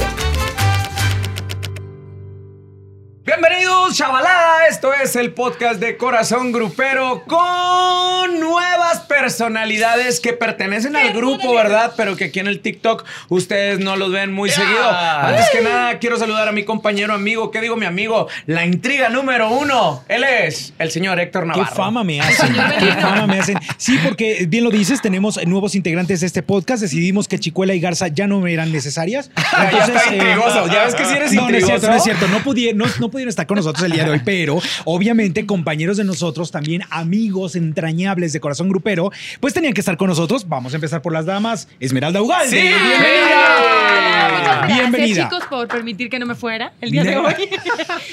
you Chavalada. Esto es el podcast de Corazón Grupero con nuevas personalidades que pertenecen al grupo, ¿verdad? Pero que aquí en el TikTok ustedes no los ven muy seguido. Antes que nada, quiero saludar a mi compañero amigo. ¿Qué digo, mi amigo? La intriga número uno. Él es el señor Héctor Qué Navarro. fama me hacen. Qué fama me hacen. Sí, porque bien lo dices, tenemos nuevos integrantes de este podcast. Decidimos que Chicuela y Garza ya no eran necesarias. Ya está intrigoso. Ya ves que sí eres no, no es intrigoso. cierto, no es cierto. No, pudi- no- no pudieron estar con nosotros el día de hoy, pero obviamente compañeros de nosotros, también amigos entrañables de Corazón Grupero, pues tenían que estar con nosotros. Vamos a empezar por las damas. Esmeralda Ugalde. Sí, bienvenida. Muchas gracias, Bienvenida. chicos, por permitir que no me fuera el día de hoy.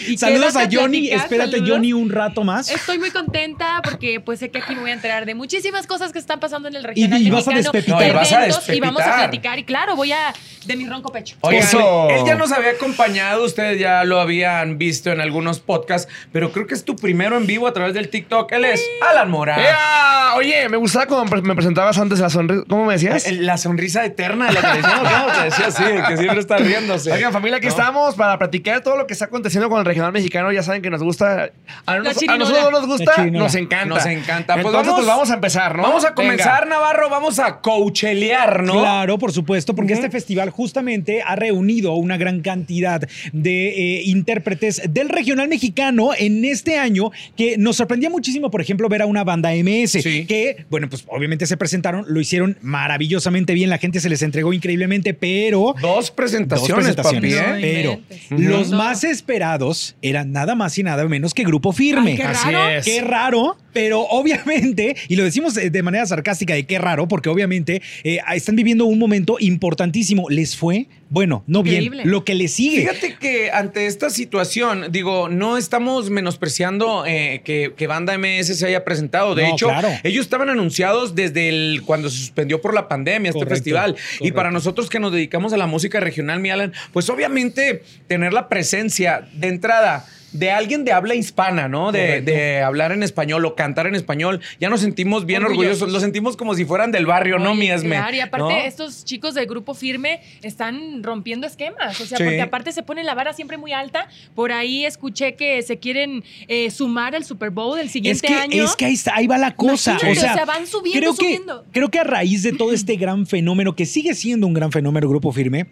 Y Saludos a Johnny. platicar, Espérate, saludos. Johnny, un rato más. Estoy muy contenta porque pues sé que aquí me voy a enterar de muchísimas cosas que están pasando en el regional y vas a mexicano, No, y vas a y vamos a platicar y claro, voy a de mi ronco pecho. Oigan, Eso. él ya nos había acompañado, ustedes ya lo habían visto en algunos podcasts, pero creo que es tu primero en vivo a través del TikTok. Él es Alan Morán. ¡Ea! Oye, me gustaba como pre- me presentabas antes la sonrisa. ¿Cómo me decías? La sonrisa eterna de la televisión, ¿cómo te decía así? Que siempre está riéndose. Oigan, familia, aquí ¿No? estamos para platicar todo lo que está aconteciendo con el regional mexicano. Ya saben que nos gusta. A, nos- a nosotros no nos gusta, nos encanta. Nos encanta. Pues Entonces, vamos- pues vamos a empezar, ¿no? Vamos a Venga. comenzar, Navarro, vamos a coachelear, ¿no? Claro, por supuesto, porque este festival justamente ha reunido una gran cantidad de eh, intérpretes del regional mexicano en este año que nos sorprendía muchísimo, por ejemplo, ver a una banda MS Sí. que, bueno, pues obviamente se presentaron, lo hicieron maravillosamente bien, la gente se les entregó increíblemente, pero... Dos presentaciones, Dos presentaciones, papi, ¿eh? Pero los más esperados eran nada más y nada menos que Grupo Firme. Ay, qué Así raro. es. Qué raro, pero obviamente, y lo decimos de manera sarcástica de qué raro, porque obviamente eh, están viviendo un momento importantísimo. Les fue, bueno, no Increíble. bien, lo que les sigue. Fíjate que ante esta situación, digo, no estamos menospreciando eh, que, que Banda MS se haya presentado. De No, hecho, claro. ellos estaban anunciados desde el cuando se suspendió por la pandemia este Correcto, festival. Y para nosotros que nos dedicamos a la música regional, mi Alan, pues obviamente tener la presencia de entrada. De alguien de habla hispana, ¿no? De, hablar en español o cantar en español. Ya nos sentimos bien Orgullosos. orgullosos. Lo sentimos como si fueran del barrio, ¿no, Oye, mi Esme? Claro, y aparte ¿No? estos chicos del grupo firme están rompiendo esquemas, o sea, Sí. porque aparte se pone la vara siempre muy alta. Por ahí escuché que se quieren eh, sumar al Super Bowl el Es siguiente que, año. es que ahí, está- ahí va la cosa. O, sea, o sea, van subiendo, creo que, subiendo. Creo que a raíz de todo este gran fenómeno, que sigue siendo un gran fenómeno Grupo Firme,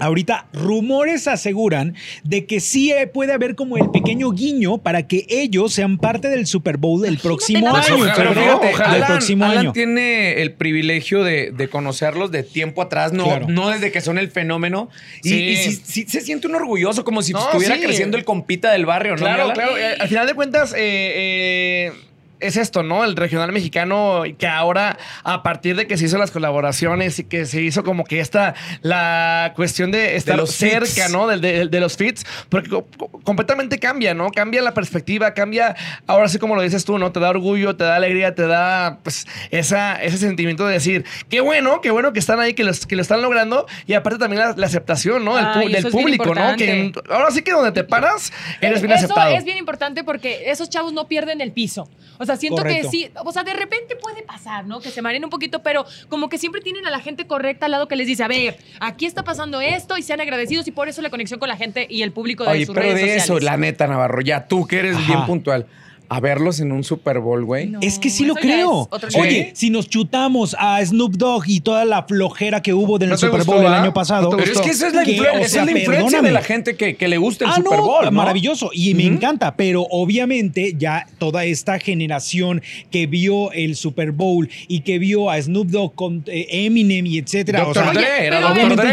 Ahorita rumores aseguran de que sí eh, puede haber como el pequeño guiño para que ellos sean parte del Super Bowl del próximo año. Pero fíjate, del Alan, próximo Alan año. tiene el privilegio de, de conocerlos de tiempo atrás, no, Claro. no desde que son el fenómeno. Y, Sí. y sí, sí se siente un orgulloso, como si No, estuviera sí. creciendo el compita del barrio, ¿no? Claro, Alan? claro. Eh, Al final de cuentas, eh, eh, es esto, ¿no? El regional mexicano que ahora, a partir de que se hizo las colaboraciones y que se hizo como que esta, la cuestión de estar los cerca. ¿no? Del- De, de los fits, porque co- co- completamente cambia, ¿no? Cambia la perspectiva, cambia, ahora sí como lo dices tú, ¿no? Te da orgullo, te da alegría, te da, pues, esa, ese sentimiento de decir, qué bueno, qué bueno que están ahí, que, los, que lo están logrando, y aparte también la, la aceptación, ¿no? Del, pu- Ay, del bien público, ¿no? Que ahora sí que donde te paras, eres bien Eso aceptado. es bien importante porque esos chavos no pierden el piso. O sea, siento Correcto. que sí, o sea, de repente puede pasar, ¿no? Que se mareen un poquito, pero como que siempre tienen a la gente correcta al lado que les dice, a ver, aquí está pasando esto y sean agradecidos y por eso la conexión con la gente y el público de Oye, sus pero redes de eso, sociales. la neta, Navarro, ya tú que eres Ajá. bien puntual, a verlos en un Super Bowl, güey. No. Es que sí lo creo. Oye, si nos chutamos a Snoop Dogg y toda la flojera que hubo del ¿No te Super gustó, Bowl el año pasado. ¿No te Pero es que esa es la, Que, influ- o esa es la influencia de la gente que, que le gusta el Ah, Super Bowl, ¿no? maravilloso y me encanta, pero obviamente ya toda esta generación que vio el Super Bowl y que vio a Snoop Dogg con eh, Eminem y etcétera, o sea, Dre, era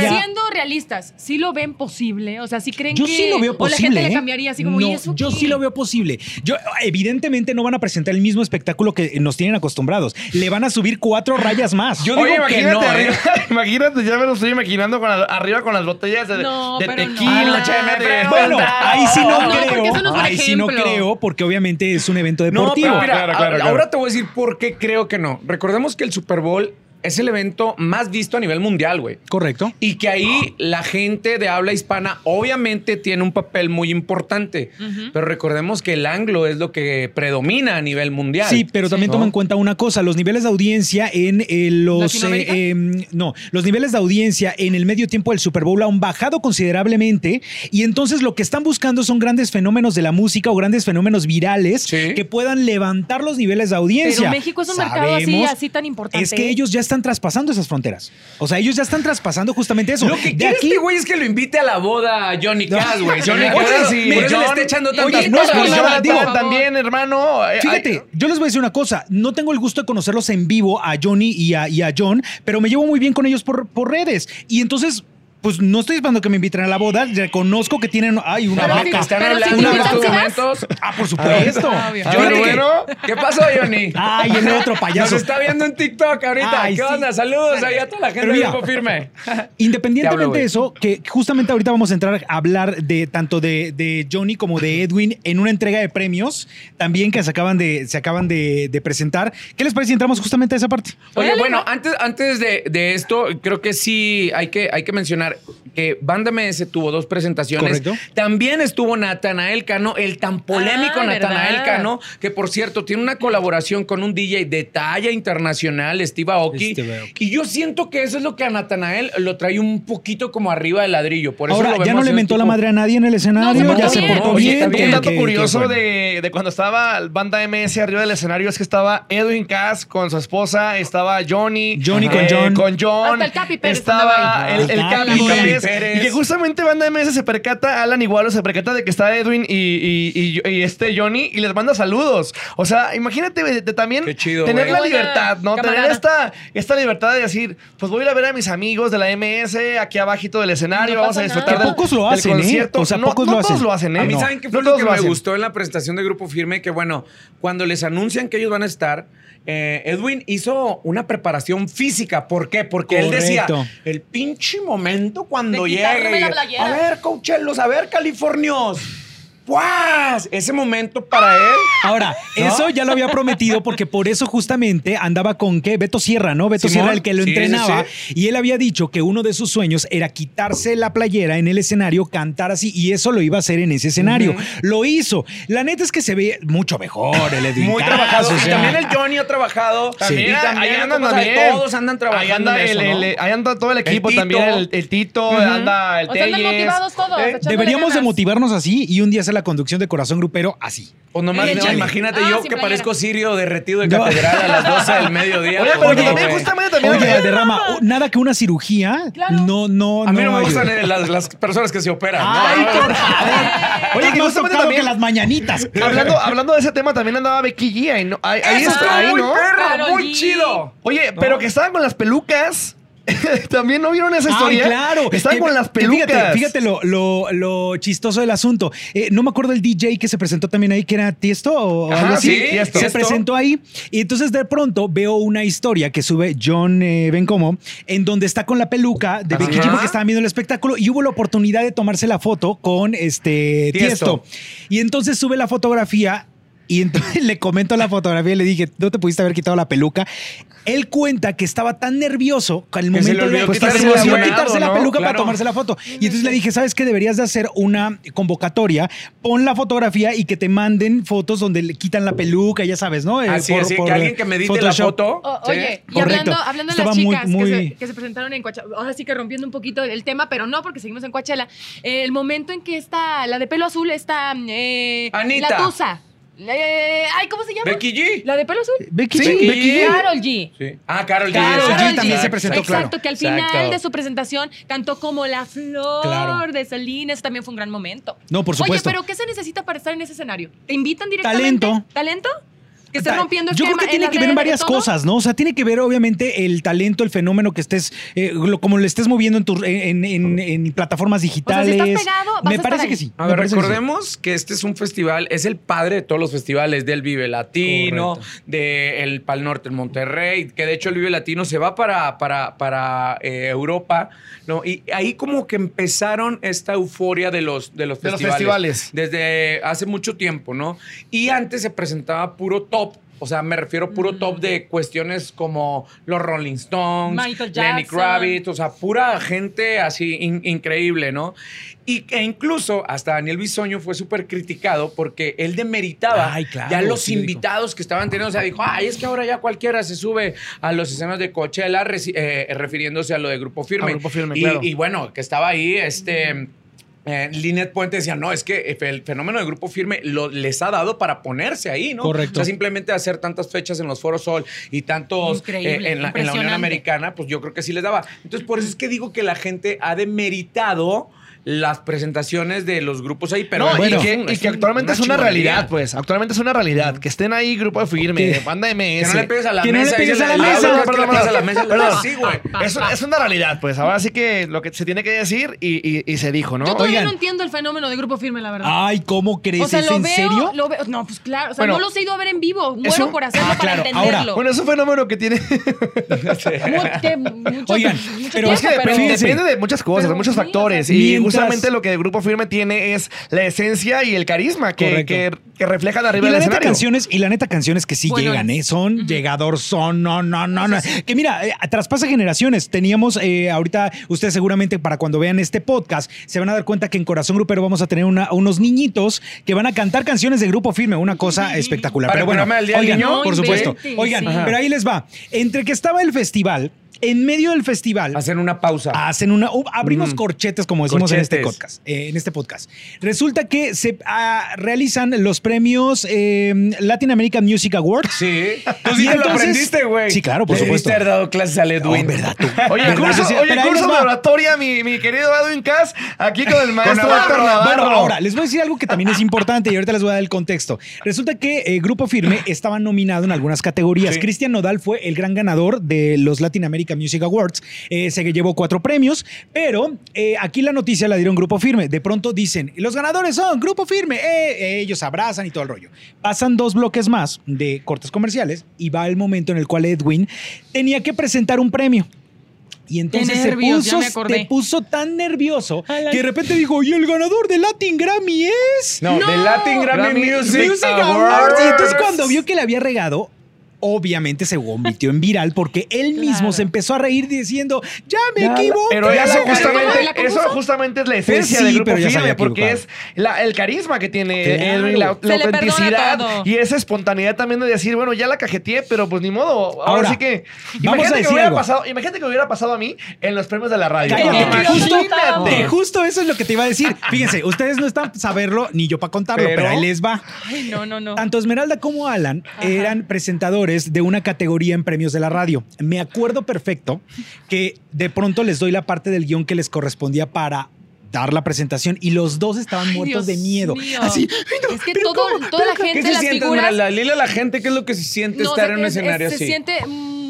ya- siendo realistas, ¿sí lo ven posible? O sea, ¿sí creen Yo que sí lo veo o la posible. gente ¿eh? le cambiaría así como, No, ¿y eso yo qué? sí lo veo posible. Yo, evidentemente no van a presentar el mismo espectáculo que nos tienen acostumbrados. Le van a subir cuatro rayas más. Yo digo que imagínate, no, ¿eh? imagínate, ya me lo estoy imaginando con la- arriba con las botellas de, No, de no. tequila, Ah, de- Bueno, ahí sí no, No, creo. eso no es un ahí sí no creo, porque obviamente es un evento No, deportivo. pero mira, Claro, claro. ahora te voy a decir por qué creo que no. Recordemos que el Super Bowl es el evento más visto a nivel mundial, güey. Correcto. Y que ahí la gente de habla hispana obviamente tiene un papel muy importante. Pero recordemos que el anglo es lo que predomina a nivel mundial. Sí, pero también ¿no? toma en cuenta una cosa, los niveles de audiencia en eh, los eh, em, no, los niveles de audiencia en el medio tiempo del Super Bowl han bajado considerablemente y entonces lo que están buscando son grandes fenómenos de la música o grandes fenómenos virales Sí. que puedan levantar los niveles de audiencia. Pero México es un mercado así, así tan importante. Es que ellos ya están traspasando esas fronteras. O sea, ellos ya están traspasando justamente eso. Lo que de quiere aquí este güey es que lo invite a la boda a Johnny Cash, güey. Johnny Oye, Cash, sí, sí. por eso John- le está echando Oye, tantas no es cosas. por Pues nada, yo digo, también, hermano. Fíjate, yo les voy a decir una cosa. No tengo el gusto de conocerlos en vivo a Johnny y a, y a John, pero me llevo muy bien con ellos por, por redes. Y entonces, pues no estoy esperando que me inviten a la boda. Reconozco que tienen. Ay, una Pero vaca. sí, Están pero si hablando en estos momentos. Ah, por supuesto. Ah, obvio. A Johnny, bueno. ¿qué pasó, Johnny? Ay, el otro payaso. Nos está viendo en TikTok ahorita. Ay, ¿Qué sí. onda? Saludos ahí a toda la gente de mira, Grupo Firme. Te hablo, Independientemente de eso, que justamente ahorita vamos a entrar a hablar de tanto de, de Johnny como de Edwin en una entrega de premios también que se acaban de, se acaban de, de presentar. ¿Qué les parece si entramos justamente a esa parte? Oye, bueno, antes, antes de, de esto, creo que sí hay que, hay que mencionar que Banda MS tuvo dos presentaciones. Correcto. También estuvo Natanael Cano, el tan polémico Ah, Natanael. Cano, que por cierto tiene una colaboración con un DJ de talla internacional, Steve Aoki. Steve Aoki. Y yo siento que eso es lo que a Natanael lo trae un poquito como arriba del ladrillo. Por eso Ahora, lo ya no le en mentó tipo- la madre a nadie en el escenario, No, se ya se portó bien. Un dato qué- curioso de, de cuando estaba banda MS arriba del escenario es que estaba Edwin Cass con su esposa, estaba Johnny. Johnny con eh, John. Con John. Hasta el Capi Pérez Estaba el, ahí. el Ah, el Capi Pérez. Pérez. Y que justamente banda MS se percata, Alan Igualo se percata de que está Edwin y, y- y- y este Johnny y les manda saludos. O sea, imagínate de, de también chido, tener güey. la Buena libertad, ¿no? camarada. Tener esta, esta libertad de decir, pues voy a ir a ver a mis amigos de la MS aquí abajito del escenario, No vamos a disfrutar Que pocos lo del hacen, ¿eh? concierto. O sea, no, pocos no lo todos hacen. lo hacen, ¿eh? A mí, No. ¿saben qué No fue lo todos que lo me hacen. gustó en la presentación de Grupo Firme? Que bueno, cuando les anuncian que ellos van a estar, eh, Edwin hizo una preparación física. ¿Por qué? Porque él decía, el pinche momento cuando llegue. A ver, coachelos, a ver, californios. ¡Guas! Ese momento para él. Ahora, eso ya lo había prometido porque por eso justamente andaba con qué? Beto Sierra, ¿no? Beto Simón, Sierra el que lo sí, entrenaba. sí. Y él había dicho que uno de sus sueños era quitarse la playera en el escenario, cantar así, y eso lo iba a hacer en ese escenario. Lo hizo. La neta es que se ve mucho mejor el Edwin Muy trabajado. o Y también el Johnny ha trabajado. También, Y también ahí andan también. Todos andan trabajando Ahí anda, en eso, el, ¿no? el- ahí anda todo el equipo también. El, el Tito, anda el O sea, andan motivados todos. Eh, Deberíamos de motivarnos así y un día hacer la conducción de Corazón Grupero así. Pues nomás, no, imagínate Ah, yo que playera. parezco sirio derretido de No. catedral a las 12 del mediodía. Oye, pero no, también justamente también. Oye, Valderrama, nada que una cirugía Claro. no, no, A mí no, me ayuda. gustan eh, las, las personas que se operan. ¿no? Ay, por favor. Oye, que justamente también- que las mañanitas. Hablando, hablando de ese tema, también andaba Becky G. Ahí, ¿no? ahí, está, ahí, muy ¿no? perro, muy chido. Oye, pero que estaban con las pelucas. ¿También no vieron esa historia? Ay, claro. Estaban Que- con las pelucas. Fíjate, fíjate lo, lo- lo chistoso del asunto. Eh, no me acuerdo el DJ que se presentó también ahí, que era Tiesto o Ajá, algo así. sí, Tiesto. Se presentó ahí. Y entonces de pronto veo una historia que sube John eh, Bencomo, en donde está con la peluca de Becky Ajá. G porque estaban viendo el espectáculo y hubo la oportunidad de tomarse la foto con este Tiesto. Tiesto. Y entonces sube la fotografía. Y entonces le comento la fotografía y le dije, ¿no te pudiste haber quitado la peluca? Él cuenta que estaba tan nervioso al se le momento de pues, quitarse la peluca, quitarse la ¿no? peluca para Claro. tomarse la foto. Y entonces le dije, ¿sabes qué? Deberías de hacer una convocatoria, pon la fotografía y que te manden fotos donde le quitan la peluca, ya sabes, ¿no? Eh, Así, así, que alguien que medite la Photoshop. foto. O- ¿sí? oye, y Correcto. hablando, hablando de las muy- chicas muy- Que, se, que se presentaron en Coachella, ahora sí que rompiendo un poquito el tema, pero no, porque seguimos en Coachella. eh, el momento en que está la de pelo azul, está eh, Anita. la Tusa. Eh, ay, ¿cómo se llama? Becky G. La de pelo azul. Becky Sí, G. Becky G. Carol G. Sí. Ah, Carol G. Karol sí, G exacto, también se presentó, Exacto, claro. que al final Exacto. de su presentación cantó como la flor Claro. de Selena. Eso también fue un gran momento. No, por supuesto. Oye, pero ¿qué se necesita para estar en ese escenario? ¿Te invitan directamente? Talento. ¿Talento? Que estés rompiendo Yo creo que tiene que ver de varias cosas, ¿no? O sea, tiene que ver obviamente el talento, el fenómeno que estés, eh, lo- como lo estés moviendo en, tus- en, en- en plataformas si digitales. estás pegado, vas a Me estar parece ahí. que sí. A ver, parece que sí. recordemos que este es un festival, es el padre de todos los festivales del Vive Latino, del Pal Norte en Monterrey, que de hecho el Vive Latino se va para, para, para eh, Europa, ¿no? Y ahí como que empezaron esta euforia de los, de los De los festivales. festivales. Desde hace mucho tiempo, ¿no? Y antes se presentaba puro top. O sea, me refiero puro top de cuestiones como los Rolling Stones, Lenny. Kravitz, o sea, pura gente así in- increíble, ¿no? Y, e incluso hasta Daniel Bisoño fue súper criticado porque él demeritaba Ay, claro, ya los sí lo dijo. invitados que estaban teniendo. O sea, dijo, ay, es que ahora ya cualquiera se sube a los escenarios de Coachella, eh, refiriéndose a lo de Grupo Firme. A Grupo Firme, y, claro. y bueno, que estaba ahí este... Eh, Linet Puente decía, no, es que el fenómeno de Grupo Firme lo, les ha dado para ponerse ahí, ¿no? Correcto. O sea, simplemente hacer tantas fechas en los Foros Sol y tantos eh, en, la, en la Unión. Americana, pues yo creo que sí les daba. Entonces, por eso es que digo que la gente ha demeritado las presentaciones de los grupos ahí, pero no, bueno, y que, un- y que actualmente es una realidad, pues. Actualmente es una realidad. Que estén ahí grupo de firme, Que- banda MS. Que no le pegues a la Que no le mesa. pegues dice a la el mesa. audio, que Perdón, a la mesa. Perdón. Sí, güey. Es, es una realidad, pues. Ahora sí que lo que se tiene que decir y, y- y se dijo, ¿no? Yo todavía Oigan. no entiendo el fenómeno de Grupo Firme, la verdad. Ay, ¿cómo crees? o sea, ¿Es lo en veo, serio? lo veo. No, pues claro. O sea, Bueno, no los he ido a ver en vivo. Muero un- por hacerlo Ah, para claro. Ahora, entenderlo. Bueno, es un fenómeno que tiene. Mucho- Oigan, mucho pero tiempo, es que depende, depende de muchas cosas, de muchos factores. y justamente lo que el grupo firme tiene es la esencia y el carisma que, que, que reflejan Y arriba la del neta escenario. canciones, y la neta canciones que sí Bueno, llegan, ¿eh? Son llegador, son, no, no, no, no. Que mira, eh, traspasa generaciones. Teníamos, eh, ahorita, ustedes seguramente para cuando vean este podcast, se van a dar cuenta que en Corazón Grupero vamos a tener una- unos niñitos que van a cantar canciones de grupo firme, una cosa espectacular. Para Pero bueno, oigan, Niño. por supuesto. Oigan, sí. pero ahí les va. Entre que estaba el festival, en medio del festival, Hacen una pausa. Hacen una. uh, abrimos corchetes, como decimos en este podcast. eh, en este podcast. Resulta que se ah, realizan los premios eh, Latin American Music Awards. Sí. Tú sí te lo aprendiste, güey. Sí, claro, por supuesto. debiste haber dado clases a No, Edwin. ¿verdad tú? Oye, ¿Verdad? curso, oye, pero curso de oratoria, mi, mi querido Edwin Cass, aquí con el maestro. Héctor Navarro. Bueno, ahora les voy a decir algo que también es importante y ahorita les voy a dar el contexto. Resulta que eh, Grupo Firme estaba nominado en algunas categorías. Sí. Cristian Nodal fue el gran ganador de los Latin American Music Awards. Eh, se llevó cuatro premios, pero eh, aquí la noticia la dieron Grupo Firme. De pronto dicen, los ganadores son Grupo Firme. Eh, ellos abrazan y todo el rollo. Pasan dos bloques más de cortes comerciales y va el momento en el cual Edwin tenía que presentar un premio. Y entonces se puso, se puso tan nervioso que de repente dijo, y el ganador del Latin Grammy es... No, No. de Latin Grammy, Grammy Music, Music Awards. Awards. Y entonces cuando vio que le había regado, obviamente se convirtió en viral porque él mismo Claro. se empezó a reír diciendo, ya me Ya equivoqué. Pero Ya eso la- justamente, ¿La eso compuso? justamente es la esencia sí, del grupo pero ya se firme, porque es la- el carisma que tiene Claro. Edwin, la, autenticidad y esa espontaneidad también de decir, bueno, ya la cajeteé, pero pues ni modo. Ahora, Ahora, sí que. Imagínate que, hubiera pasado, imagínate que hubiera pasado a mí en los premios de la radio. Cállate, justo, justo eso es lo que te iba a decir. Fíjense, ustedes no están para saberlo ni yo para contarlo, pero, Pero- ahí les va. Ay, no, no, no. Tanto Esmeralda como Alan Ajá. eran presentadores de una categoría en premios de la radio. Me acuerdo perfecto que de pronto les doy la parte del guion que les correspondía para dar la presentación y los dos estaban Ay, muertos Dios de miedo. mío. Así, "Ay, no, es que todo, toda la gente, ¿Qué se las siente, figuras. Esmeralda? Dile a la gente qué es lo que se siente No, estar se- en un es- escenario es- así. Se siente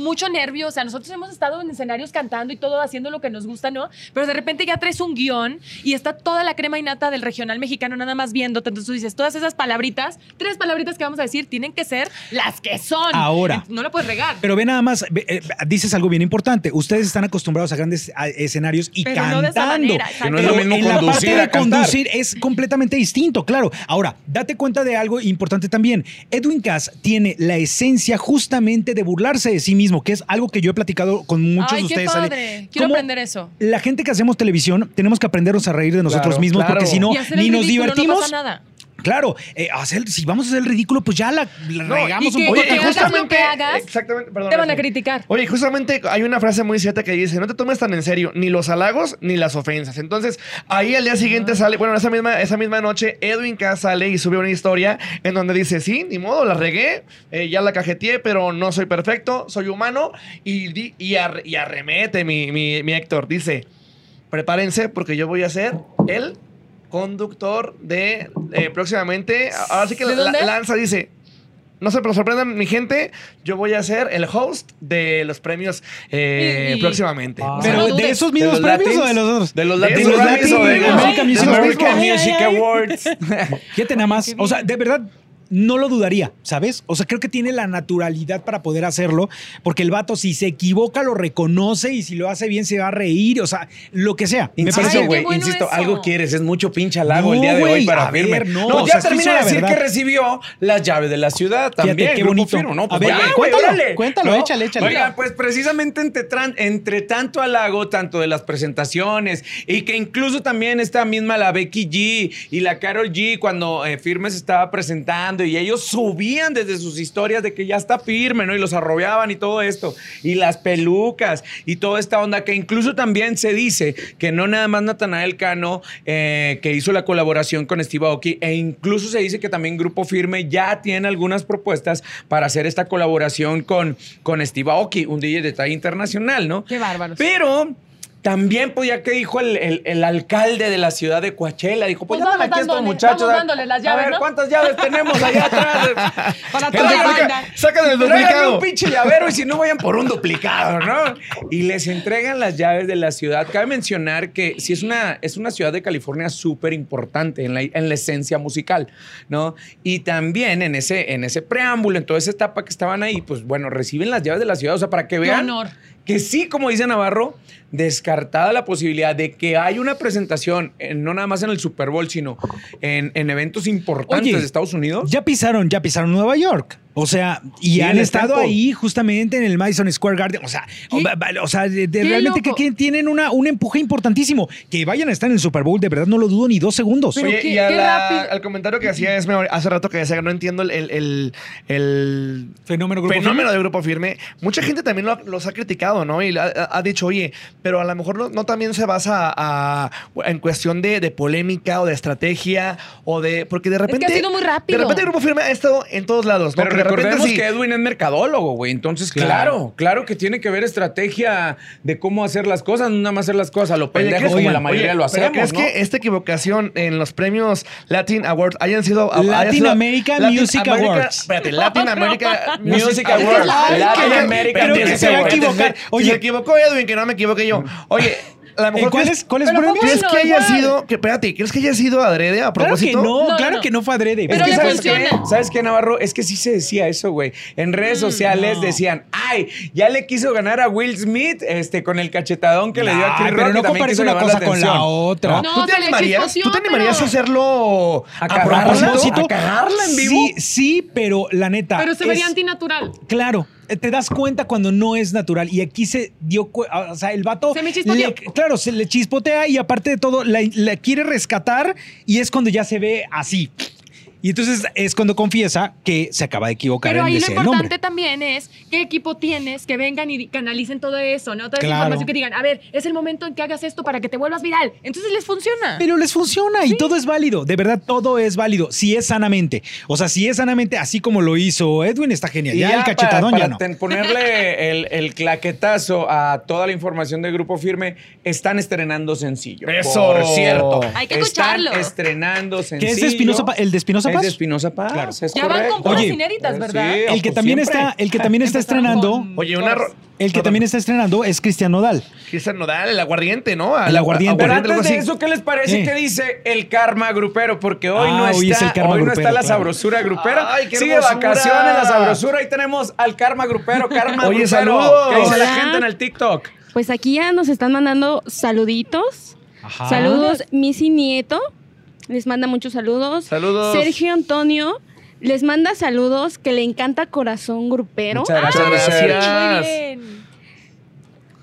mucho nervio. O sea, nosotros hemos estado en escenarios cantando y todo, haciendo lo que nos gusta, ¿no? Pero de repente ya traes un guion y está toda la crema innata del regional mexicano nada más viéndote. Entonces tú dices, todas esas palabritas, tres palabritas que vamos a decir, tienen que ser las que son. Ahora. No la puedes regar. Pero ve nada más, ve, eh, dices algo bien importante. Ustedes están acostumbrados a grandes a, escenarios y Pero no de esa cantando. manera. Que no es lo mismo en la parte de conducir es completamente distinto, claro. Ahora, date cuenta de algo importante también. Edwin Cass tiene la esencia justamente de burlarse de sí mismo, que es algo que yo he platicado con muchos Ay, de qué ustedes. padre. Quiero Cómo aprender eso. La gente que hacemos televisión tenemos que aprendernos a reír de nosotros Claro, mismos, claro. porque si no, ni nos divertimos. No pasa nada. Claro, eh, hacer- si vamos a hacer el ridículo, pues ya la, la No, regamos y un que- poco. Oye, y justamente. que hagas, exactamente, perdón, Te van a criticar. Oye, justamente hay una frase muy cierta que dice, no te tomes tan en serio ni los halagos ni las ofensas. Entonces, ahí al día siguiente sale, bueno, esa misma, esa misma noche, Edwin Cass sale y sube una historia en donde dice, sí, ni modo, la regué, eh, ya la cajeteé, pero no soy perfecto, soy humano. Y, di- y, ar- y arremete mi, mi, mi Héctor, dice, prepárense porque yo voy a ser el conductor de eh, próximamente. Ahora sí que ¿De la-? Lanza dice... No se sorprendan, mi gente. Yo voy a ser el host de los premios eh, Y- y- próximamente. Ah. O sea, Pero de esos ¿De mismos premios o de los otros? De los De Latin o de Latin los American Music American Awards. Music. Fíjate nada más. O sea, de verdad, no lo dudaría, ¿sabes? O sea, creo que tiene la naturalidad para poder hacerlo, porque el vato si se equivoca lo reconoce y si lo hace bien se va a reír, o sea, lo que sea. Me Insisto, güey, bueno insisto, eso. algo quieres, es mucho pinche halago No, el día de hoy para a firme. ver, no, no, o ya sea, termina de decir que recibió las llaves de la ciudad Fíjate, también. qué bonito. ¿no? A Pues ver, ya, cuéntalo, órale. cuéntalo, échale, échale. Oiga, pues precisamente entre, tran- entre tanto halago, tanto de las presentaciones y que incluso también esta misma la Becky G y la Carol G cuando eh, Firme se estaba presentando y ellos subían desde sus historias de que ya está firme, ¿no? Y los arrobeaban y todo esto. Y las pelucas y toda esta onda que incluso también se dice que no nada más Natanael Cano eh, que hizo la colaboración con Steve Aoki e incluso se dice que también Grupo Firme ya tiene algunas propuestas para hacer esta colaboración con, con Steve Aoki, un DJ de talla internacional, ¿no? Qué bárbaros. Pero también, pues ya que dijo el, el- el alcalde de la ciudad de Coachella, dijo, pues, Pues ya aquí estos muchachos. vamos a- dándole las A llaves, ver, ¿no? ¿cuántas llaves tenemos allá atrás? Para toda la banda. Sacan el duplicado. un pinche llavero y si no vayan por un duplicado, ¿no? Y les entregan las llaves de la ciudad. Cabe mencionar que sí es una, es una ciudad de California súper importante en la, en la esencia musical, ¿no? Y también en ese, en ese preámbulo, en toda esa etapa que estaban ahí, pues bueno, reciben las llaves de la ciudad, o sea, para que Qué vean honor. Que sí, como dice Navarro, descartada la posibilidad de que hay una presentación, eh, no nada más en el Super Bowl, sino en, en eventos importantes Oye, de Estados Unidos. Ya pisaron, ya pisaron Nueva York. O sea, y Sí, han el estado ahí justamente en el Madison Square Garden. O sea, ¿Qué? o, sea, de, de Qué realmente que, loco. que tienen una, un empuje importantísimo. Que vayan a estar en el Super Bowl, de verdad no lo dudo ni dos segundos. Pero Oye, qué- y a qué la- rápido. al comentario que hacía Esme hace rato que decía que no entiendo el, el- el- el Fenómeno grupo fenómeno de Grupo Firme. Mucha gente también lo- los ha criticado, ¿no? Y ha, ha- dicho, oye, pero a lo mejor no, no también se basa a- en cuestión de, de polémica o de estrategia o de... Porque de repente... ha sido muy rápido. De repente Grupo Firme ha estado en todos lados, ¿no? Pero Que recordemos sí- que Edwin es mercadólogo, güey. Entonces, Claro. claro. claro, que tiene que ver estrategia de cómo hacer las cosas, no nada más hacer las cosas a lo pendejo ¿crees- como la mayoría oye, lo pero hacemos, ¿Crees ¿no? que esta equivocación en los premios Latin Awards hayan sido... haya Latin sido- Latin Music America- Awards. Espérate, Latin America Music Awards. Latin espérate, Music se va a Awards. equivocar. Oye. Se equivocó Edwin, que no me equivoqué yo. Oye, a lo mejor ¿En cuál crees- es, cuál es Pero ¿Crees que haya igual. sido, que, espérate, ¿crees que haya sido adrede a Claro que propósito? no, No, claro no. que no fue adrede. Pero Es que le ¿sabes funciona. qué? ¿Sabes qué, Navarro? Es que sí se decía eso, güey. En redes sociales no. decían, ay, ya le quiso ganar a Will Smith este, con el cachetadón que le dio a Chris pero Rock. no compares una cosa la con la otra. No, ¿Tú te animarías? ¿Tú te animarías pero- a hacerlo ¿A propósito? ¿A cagarla en vivo? Sí, sí, pero la neta. Pero se vería antinatural. Claro, te das cuenta cuando no es natural. Y aquí se dio cuenta, o sea, el vato. Se me le- claro, se le chispotea y aparte de todo, la, la quiere rescatar y es cuando ya se ve así. Y entonces es cuando confiesa que se acaba de equivocar Pero en ahí lo importante nombre. también es qué equipo tienes que vengan y canalicen todo eso, ¿no? Toda esa Claro. información que digan, a ver, es el momento en que hagas esto para que te vuelvas viral. Entonces les funciona. Pero les funciona y todo es válido. De verdad, todo es válido. Si es sanamente. O sea, si es sanamente, así como lo hizo Edwin, está genial. Y Ya, el para- cachetadón para ya no. ponerle el, el claquetazo a toda la información del Grupo Firme, están estrenando sencillo. Eso. Por cierto. Hay que están escucharlo. estrenando sencillo. ¿Qué es de Espinosa? ¿El de Espinosa Es Paz? de Espinosa Paz. Claro. es Ya van con puras Oye, inéditas, ¿verdad? Sí, El que pues también siempre. está, el que también está estrenando, con- Oye, una... el que también está estrenando es Cristian Nodal. Cristian Nodal, el aguardiente, ¿no? El aguardiente. Pero antes de eso, ¿qué les parece Eh. que dice el karma grupero? Porque hoy Ah, no hoy está, es el karma hoy no grupero, está la claro. sabrosura grupera. Ay, qué Sigue hermosura. vacaciones la sabrosura. Ahí tenemos al karma grupero, karma Oye, grupero. saludos. ¿Qué dice la gente en el TikTok? Pues aquí ya nos están mandando saluditos. Ajá. Saludos, Missy Nieto. Les manda muchos saludos. Saludos. Sergio Antonio les manda saludos que le encanta Corazón Grupero. Muchas Muchas gracias. gracias. Muy bien.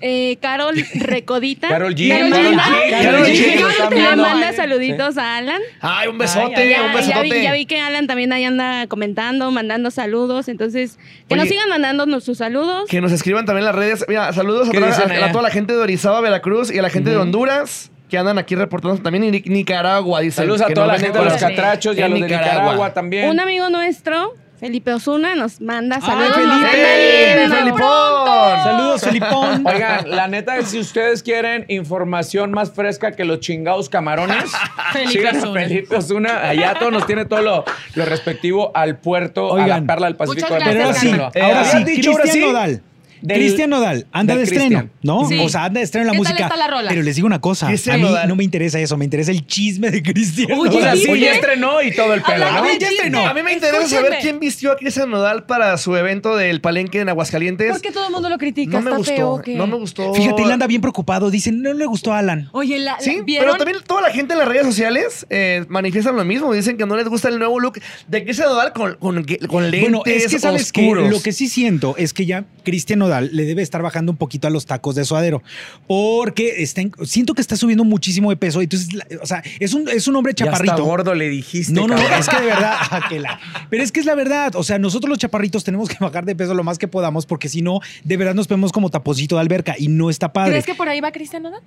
Eh, Carol Recodita. Carol G. Carol manda, G. Carol G. nos están le manda saluditos a Alan. Ay, un besote, Ay, un Ya, ya, besote. vi, ya vi que Alan también ahí anda comentando, mandando saludos. Entonces, que nos Oye. sigan mandando sus saludos. Que nos escriban también en las redes. Mira, saludos a, ¿Qué toda- a- a toda la gente de Orizaba, Veracruz y a la gente de Honduras que andan aquí reportando también Ni- Nicaragua. Dicen, Saludos a toda la gente en de los catrachos y a En los de Nicaragua. También. Un amigo nuestro, Felipe Osuna, nos manda Ay, saludos. Felipe. ¡Eh, viendo. Felipón! Saludos, Felipón. Oigan, la neta, si ustedes quieren información más fresca que los chingados camarones, Felipe sigan a Osuna. Felipe Osuna. Allá todo nos tiene todo lo, lo respectivo al puerto, a Oigan. la perla del Pacífico. Muchas de Pero ahora gracias, sí. Eh, ahora ¿habías sí, Cristian sí? Nodal. Del- Cristian Nodal anda de estreno. ¿no? Sí. O sea, anda de estreno en la ¿Qué tal música. está la rola? Pero les digo una cosa, Cristian a mí Nodal. no me interesa eso, me interesa el chisme de Cristian Oye, Nodal. sí, Oye. ya estrenó y todo el pelo, ya estrenó. A mí me interesa escúchenme. saber quién vistió a Cristian Nodal para su evento del Palenque en Aguascalientes. ¿Por qué todo el mundo lo critica? no me ¿Está gustó, feo o qué? no me gustó. Fíjate, él anda bien preocupado. Dicen, no le gustó a Alan. Oye, la, la- Sí, ¿vieron? pero también toda la gente en las redes sociales eh, manifiestan lo mismo. Dicen que no les gusta el nuevo look de Cristian Nodal con, con, con lentes Bueno, es que sabes oscuros. que lo que sí siento es que ya Cristian Nodal le debe estar bajando un poquito a los tacos de suadero. Porque está en- siento que está subiendo muchísimo de peso. Entonces, la- o sea, es un, es un hombre Ya chaparrito. está gordo, le dijiste. No, no, es que de verdad, ah, que la- pero es que es la verdad, o sea, nosotros los chaparritos tenemos que bajar de peso lo más que podamos porque si no, de verdad nos vemos como taponcito de alberca y no está padre. ¿Crees que por ahí va Cristian Nodal?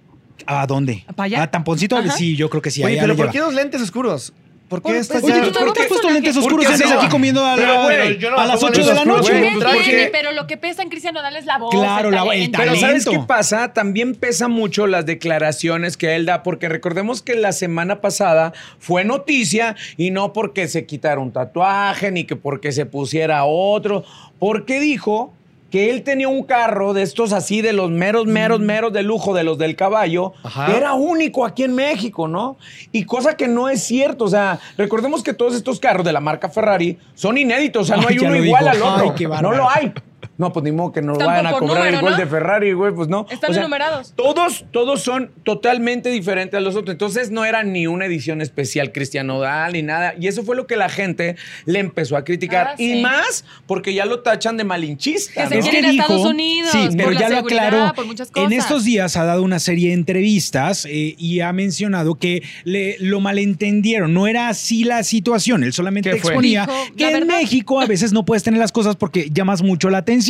¿A dónde? ¿Para allá? ¿A tamponcito? Ajá. Sí, yo creo que sí. Oye, pero ¿por qué los lentes oscuros? ¿Por qué estás pues, ya- ¿por qué has puesto lentes oscuros? Andas no. aquí comiendo a, Pero, la- no a las pongo 8 de la noche. entiendo, pero lo que pesa en Cristian Nodal es la voz. Claro, la- el Pero ¿sabes talento. qué pasa? También pesa mucho las declaraciones que él da, porque recordemos que la semana pasada fue noticia y no porque se quitara un tatuaje ni que porque se pusiera otro, porque dijo que él tenía un carro de estos así, de los meros, meros, meros de lujo, de los del caballo, Ajá. que era único aquí en México, ¿no? Y cosa que no es cierto, o sea, recordemos que todos estos carros de la marca Ferrari son inéditos, o sea, no Ay, hay uno igual al otro. Ay, no lo hay. No, pues ni modo que nos Tampoco vayan a cobrar el gol ¿no? de Ferrari, güey, pues no. Están O sea, enumerados. Todos, todos son totalmente diferentes a los otros. Entonces no era ni una edición especial Cristiano Nodal ni nada. Y eso fue lo que la gente le empezó a criticar. Ah, y sí. más porque ya lo tachan de malinchista. Que se ¿no? quiere ir a Estados Unidos, Sí, por pero la ya lo aclaró. por muchas En estos días ha dado una serie de entrevistas eh, y ha mencionado que le, lo malentendieron. No era así la situación. Él solamente exponía Dijo, que en verdad. México a veces no puedes tener las cosas porque llamas mucho la atención.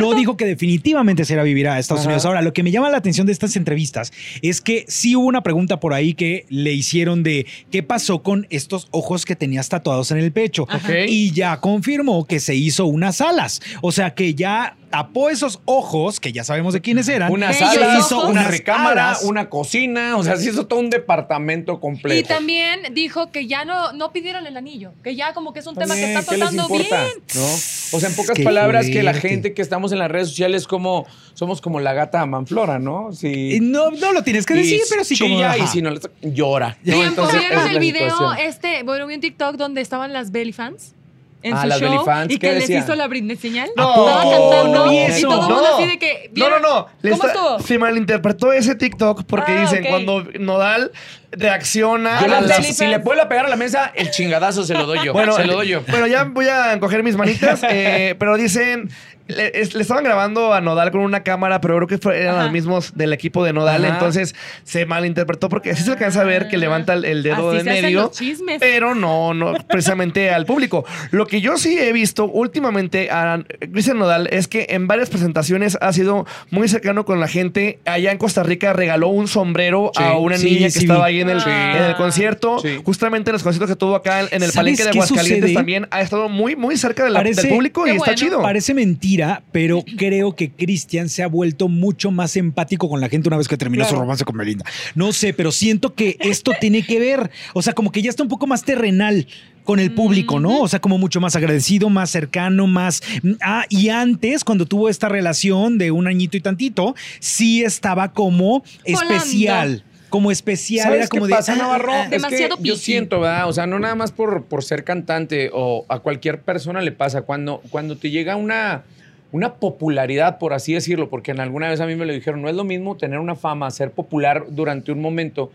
No dijo que definitivamente se irá a vivir a Estados Ajá. Unidos. Ahora, lo que me llama la atención de estas entrevistas es que sí hubo una pregunta por ahí que le hicieron de qué pasó con estos ojos que tenías tatuados en el pecho. Ajá. Y ya confirmó que se hizo unas alas. O sea que ya tapó esos ojos, que ya sabemos de quiénes eran. Una sala, ojos. una recámara, una cocina. O sea, se hizo todo un departamento completo. Y también dijo que ya no, no pidieron el anillo, que ya como que es un tema que está ¿qué les tratando bien. ¿No? O sea, en pocas Qué palabras, que la gente que estamos en las redes sociales como somos como la gata Manflora, ¿no? Sí. Eh, No, no lo tienes que decir, Y pero sí como... chilla y ajá. si no le llora. ¿no? Entonces, esa ¿vieron es el la video situación. este? Bueno, vi un TikTok donde estaban las belly fans. En Ah, su las show belly fans, y ¿qué que les hizo la Britney señal. No, Estaba cantando no y eso. todo el mundo No. así de que No, no, no. ¿Cómo está- estuvo? Se malinterpretó ese TikTok porque Ah, dicen cuando Nodal reacciona la- la- si le puedo pegar a la mesa, el chingadazo se lo doy yo. Bueno, se lo doy yo. Bueno, ya voy a coger mis manitas, eh, pero dicen, le, es- le estaban grabando a Nodal con una cámara, pero creo que fue- eran Ajá. los mismos del equipo de Nodal, Ajá. entonces se malinterpretó porque así se alcanza a ver que levanta el, el dedo Así de se hacen medio, los chismes. pero no, no precisamente al público. Lo que yo sí he visto últimamente a Cristian Nodal es que en varias presentaciones ha sido muy cercano con la gente. Allá en Costa Rica regaló un sombrero Sí. a una Sí, niña que sí estaba ahí en el, Sí. en el concierto. Sí. Justamente en los conciertos que tuvo acá en, en el ¿Sabes Palenque de Aguascalientes sucede? también ha estado muy, muy cerca de la- Parece- del público y está chido. Parece mentira, pero creo que Cristian se ha vuelto mucho más empático con la gente una vez que terminó su romance con Belinda. No sé, pero siento que esto tiene que ver, o sea, como que ya está un poco más terrenal con el público, ¿no? O sea, como mucho más agradecido, más cercano, más... Ah, y antes, cuando tuvo esta relación de un añito y tantito, sí estaba como especial. Como especial, ¿Sabes era como qué de... pasa, ah, Navarro? ah, Es Demasiado que yo siento, ¿verdad? O sea, no nada más por, por ser cantante o a cualquier persona le pasa. Cuando, cuando te llega una, una popularidad, por así decirlo, porque en alguna vez a mí me lo dijeron, no es lo mismo tener una fama, ser popular durante un momento.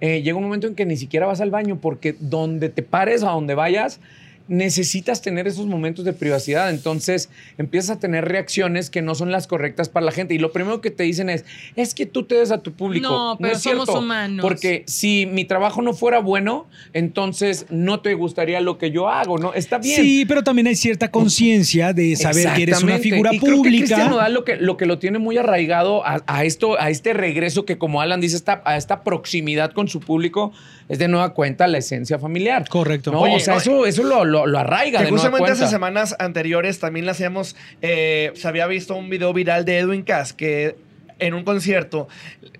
Eh, llega un momento en que ni siquiera vas al baño porque donde te pares, a donde vayas, necesitas tener esos momentos de privacidad. Entonces empiezas a tener reacciones que no son las correctas para la gente. Y lo primero que te dicen es, es que tú te des a tu público. No, pero es somos cierto, humanos. Porque si mi trabajo no fuera bueno, entonces no te gustaría lo que yo hago, ¿no? Está bien. Sí, pero también hay cierta conciencia de saber que eres una figura y Creo que Cristian pública. Nodal lo que, lo que lo tiene muy arraigado a, a esto, a este regreso que, como Alan dice, esta, a esta proximidad con su público, es de nueva cuenta la esencia familiar. Correcto. ¿no? Oye, o sea, eso, eso lo, lo, lo arraiga. Que de justamente hace semanas anteriores también le hacíamos, eh, se había visto un video viral de Edwin Cass que en un concierto